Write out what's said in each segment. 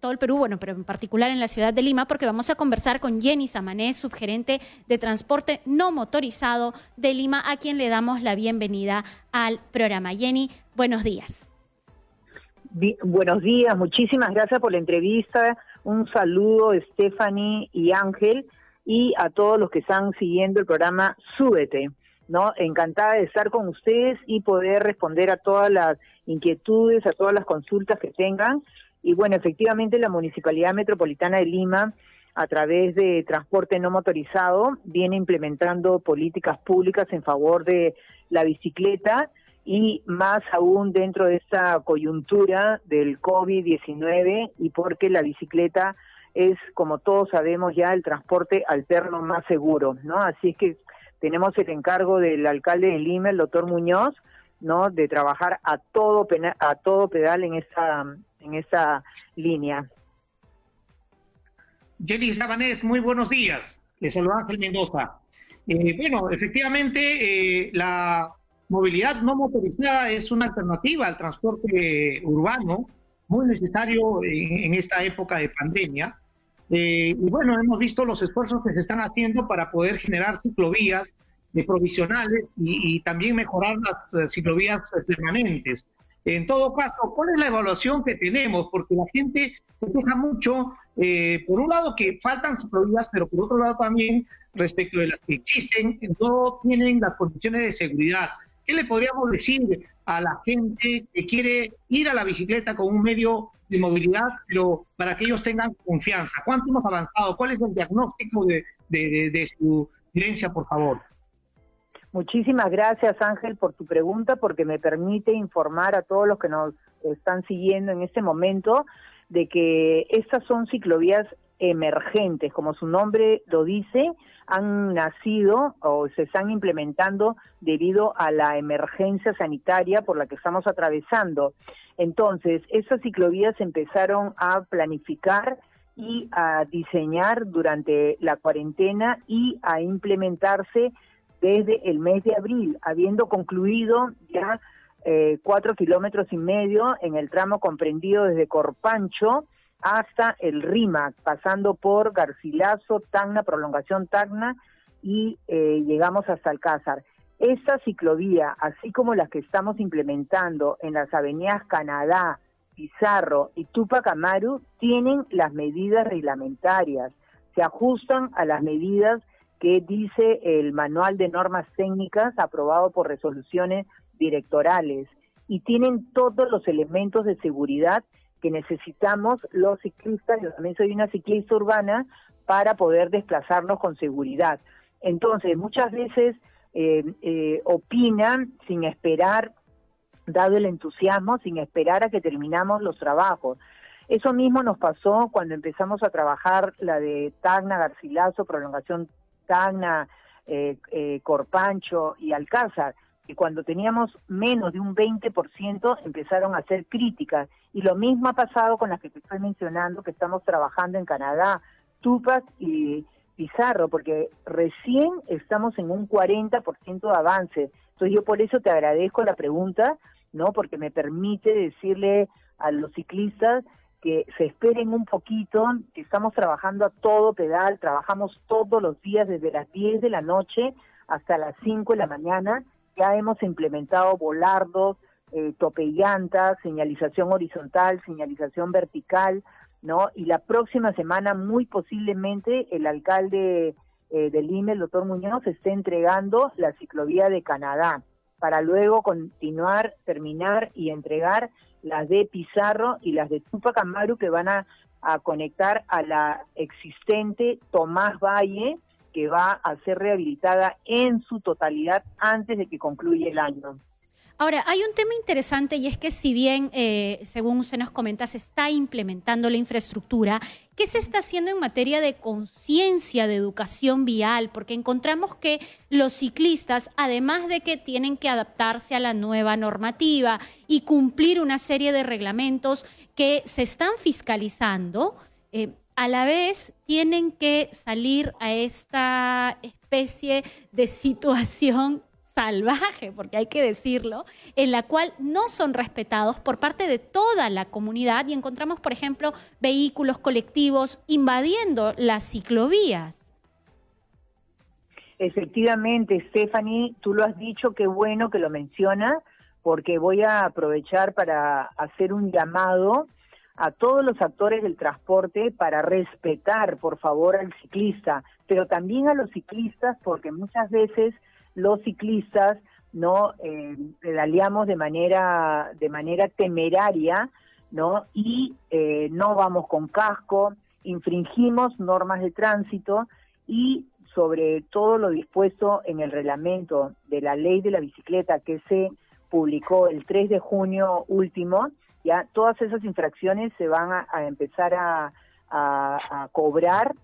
todo el Perú, bueno, pero en particular en la ciudad de Lima, porque vamos a conversar con Jenny Samanés, subgerente de transporte no motorizado de Lima, a quien le damos la bienvenida al programa. Jenny, buenos días. buenos días, muchísimas gracias por la entrevista. Un saludo, Stephanie y Ángel, y a todos los que están siguiendo el programa Súbete. ¿no? Encantada de estar con ustedes y poder responder a todas las inquietudes, a todas las consultas que tengan. Y bueno, efectivamente la Municipalidad Metropolitana de Lima, a través de transporte no motorizado, viene implementando políticas públicas en favor de la bicicleta y más aún dentro de esta coyuntura del COVID-19 y porque la bicicleta es, como todos sabemos ya, el transporte alterno más seguro, ¿no? Así es que tenemos el encargo del alcalde de Lima, el doctor Muñoz, ¿no? De trabajar a todo a todo pedal en esa en esa línea. Jenny Sabanés, muy buenos días. Les saluda Ángel Mendoza. Eh, bueno, efectivamente, eh, la movilidad no motorizada es una alternativa al transporte urbano, muy necesario en, esta época de pandemia. Eh, y bueno, hemos visto los esfuerzos que se están haciendo para poder generar ciclovías provisionales y, también mejorar las ciclovías permanentes. En todo caso, ¿cuál es la evaluación que tenemos? Porque la gente se queja mucho, eh, por un lado que faltan ciclovías, pero por otro lado también respecto de las que existen, no tienen las condiciones de seguridad. ¿Qué le podríamos decir a la gente que quiere ir a la bicicleta con un medio de movilidad, pero para que ellos tengan confianza? ¿Cuánto hemos avanzado? ¿Cuál es el diagnóstico de, su gerencia, por favor? Muchísimas gracias Ángel por tu pregunta porque me permite informar a todos los que nos están siguiendo en este momento de que estas son ciclovías emergentes, como su nombre lo dice, han nacido o se están implementando debido a la emergencia sanitaria por la que estamos atravesando. Entonces, estas ciclovías empezaron a planificar y a diseñar durante la cuarentena y a implementarse desde el mes de abril, habiendo concluido ya eh, cuatro kilómetros y medio en el tramo comprendido desde Corpancho hasta el Rímac, pasando por Garcilaso, Tacna, prolongación Tacna y eh, llegamos hasta Alcázar. Esta ciclovía, así como las que estamos implementando en las avenidas Canadá, Pizarro y Tupac Amaru, tienen las medidas reglamentarias, se ajustan a las medidas que dice el manual de normas técnicas aprobado por resoluciones directorales y tienen todos los elementos de seguridad que necesitamos los ciclistas, yo también soy una ciclista urbana, para poder desplazarnos con seguridad. Entonces, muchas veces eh, eh, opinan sin esperar, dado el entusiasmo, sin esperar a que terminamos los trabajos. Eso mismo nos pasó cuando empezamos a trabajar la de Tacna, Garcilaso, prolongación Tacna, eh, eh, Corpancho y Alcázar, que cuando teníamos menos de un 20% empezaron a hacer críticas. Y lo mismo ha pasado con las que te estoy mencionando, que estamos trabajando en Canadá, Tupac y Pizarro, porque recién estamos en un 40% de avance. Entonces yo por eso te agradezco la pregunta, ¿no? Porque me permite decirle a los ciclistas que se esperen un poquito, que estamos trabajando a todo pedal, trabajamos todos los días desde las 10 de la noche hasta las 5 de la mañana, ya hemos implementado volardos, eh, tope llantas, señalización horizontal, señalización vertical, ¿no? Y la próxima semana, muy posiblemente, el alcalde eh, del INE, el doctor Muñoz, esté entregando la ciclovía de Canadá para luego continuar, terminar y entregar las de Pizarro y las de Tupac Amaru que van a, conectar a la existente Tomás Valle que va a ser rehabilitada en su totalidad antes de que concluya el año. Ahora, hay un tema interesante y es que si bien, eh, según usted nos comenta, se está implementando la infraestructura, ¿qué se está haciendo en materia de conciencia de educación vial? Porque encontramos que los ciclistas, además de que tienen que adaptarse a la nueva normativa y cumplir una serie de reglamentos que se están fiscalizando, eh, a la vez tienen que salir a esta especie de situación salvaje, porque hay que decirlo, en la cual no son respetados por parte de toda la comunidad y encontramos, por ejemplo, vehículos colectivos invadiendo las ciclovías. Efectivamente, Stephanie, tú lo has dicho, qué bueno que lo mencionas, porque voy a aprovechar para hacer un llamado a todos los actores del transporte para respetar, por favor, al ciclista, pero también a los ciclistas, porque muchas veces los ciclistas no eh, pedaleamos de manera de manera temeraria, no y eh, no vamos con casco, infringimos normas de tránsito y sobre todo lo dispuesto en el reglamento de la ley de la bicicleta que se publicó el 3 de junio último, ya todas esas infracciones se van a, empezar a, a, cobrar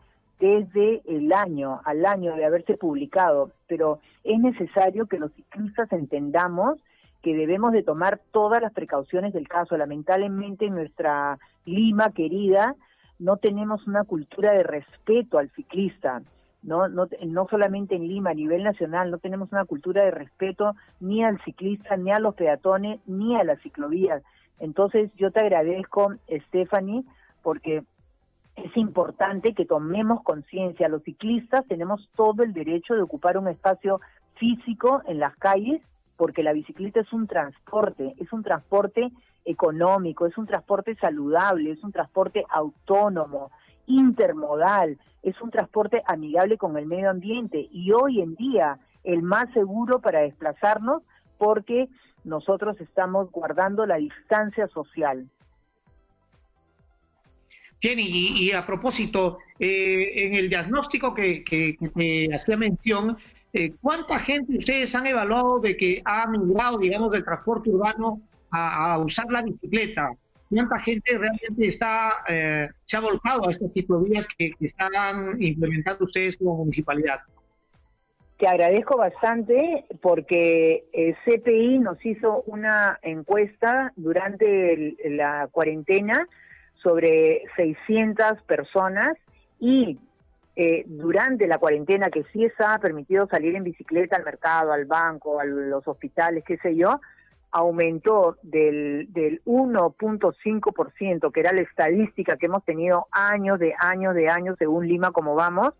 desde el año, al año de haberse publicado, pero es necesario que los ciclistas entendamos que debemos de tomar todas las precauciones del caso. Lamentablemente en nuestra Lima querida no tenemos una cultura de respeto al ciclista. ¿no? No, no solamente en Lima, a nivel nacional, no tenemos una cultura de respeto ni al ciclista, ni a los peatones, ni a las ciclovías. Entonces yo te agradezco, Stephanie, porque es importante que tomemos conciencia. Los ciclistas tenemos todo el derecho de ocupar un espacio físico en las calles porque la bicicleta es un transporte, es un transporte económico, es un transporte saludable, es un transporte autónomo, intermodal, es un transporte amigable con el medio ambiente y hoy en día el más seguro para desplazarnos porque nosotros estamos guardando la distancia social. Jenny, y, a propósito, eh, en el diagnóstico que, que, hacía mención, eh, ¿cuánta gente ustedes han evaluado de que ha migrado, digamos, del transporte urbano a, usar la bicicleta? ¿Cuánta gente realmente está eh, se ha volcado a estas ciclovías que, están implementando ustedes como municipalidad? Te agradezco bastante porque el CPI nos hizo una encuesta durante la cuarentena sobre 600 personas y eh, durante la cuarentena que sí estaba permitido salir en bicicleta al mercado, al banco, a los hospitales, qué sé yo, aumentó del, del 1.5%, que era la estadística que hemos tenido años de años de años según Lima como vamos,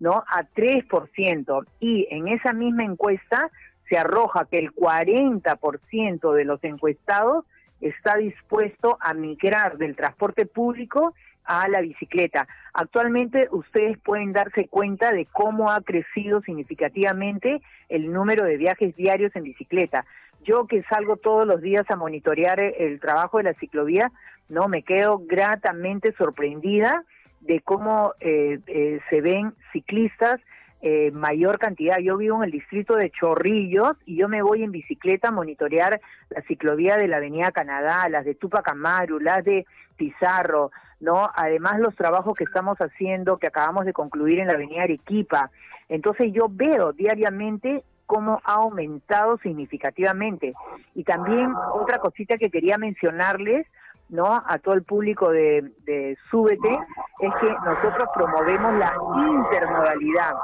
¿no? A 3%. Y en esa misma encuesta se arroja que el 40% de los encuestados está dispuesto a migrar del transporte público a la bicicleta. Actualmente ustedes pueden darse cuenta de cómo ha crecido significativamente el número de viajes diarios en bicicleta. Yo que salgo todos los días a monitorear el trabajo de la ciclovía, no me quedo gratamente sorprendida de cómo eh, eh, se ven ciclistas eh, mayor cantidad. Yo vivo en el distrito de Chorrillos y yo me voy en bicicleta a monitorear la ciclovía de la Avenida Canadá, las de Tupac Amaru, las de Pizarro, ¿no? Además los trabajos que estamos haciendo, que acabamos de concluir en la Avenida Arequipa. Entonces yo veo diariamente cómo ha aumentado significativamente. Y también otra cosita que quería mencionarles, ¿no? A todo el público de, de Súbete, es que nosotros promovemos la intermodalidad.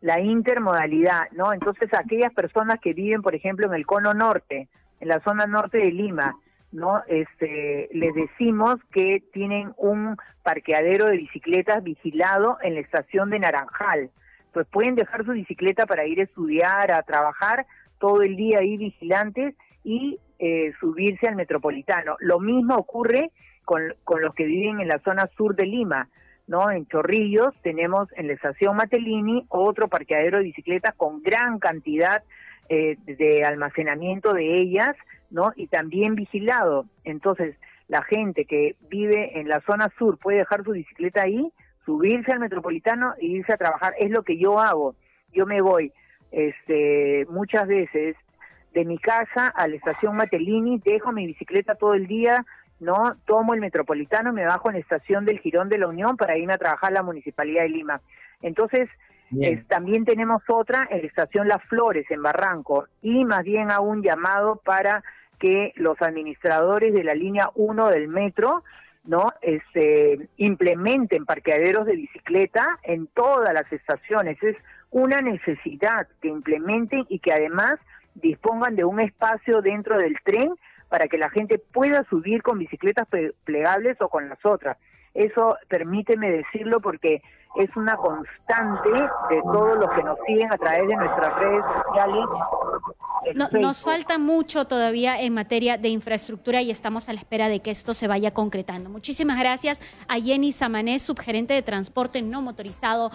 La intermodalidad, ¿no? Entonces, aquellas personas que viven, por ejemplo, en el cono norte, en la zona norte de Lima, ¿no? Este, les decimos que tienen un parqueadero de bicicletas vigilado en la estación de Naranjal. Pues pueden dejar su bicicleta para ir a estudiar, a trabajar, todo el día ahí vigilantes y eh, subirse al metropolitano. Lo mismo ocurre con, con los que viven en la zona sur de Lima. ¿no? En Chorrillos tenemos en la estación Matelini otro parqueadero de bicicletas con gran cantidad eh, de almacenamiento de ellas, ¿no? Y también vigilado. Entonces, la gente que vive en la zona sur puede dejar su bicicleta ahí, subirse al metropolitano e irse a trabajar. Es lo que yo hago. Yo me voy este, muchas veces de mi casa a la estación Matelini, dejo mi bicicleta todo el día, no tomo el metropolitano, me bajo en la estación del Girón de la Unión para irme a trabajar a la Municipalidad de Lima. Entonces, también tenemos otra en la estación Las Flores, en Barranco, y más bien a un llamado para que los administradores de la línea 1 del metro no este, implementen parqueaderos de bicicleta en todas las estaciones. Es una necesidad que implementen y que además dispongan de un espacio dentro del tren para que la gente pueda subir con bicicletas plegables o con las otras. Eso permíteme decirlo porque es una constante de todos los que nos siguen a través de nuestras redes sociales. nos falta mucho todavía en materia de infraestructura y estamos a la espera de que esto se vaya concretando. Muchísimas gracias a Jenny Samanés, subgerente de transporte no motorizado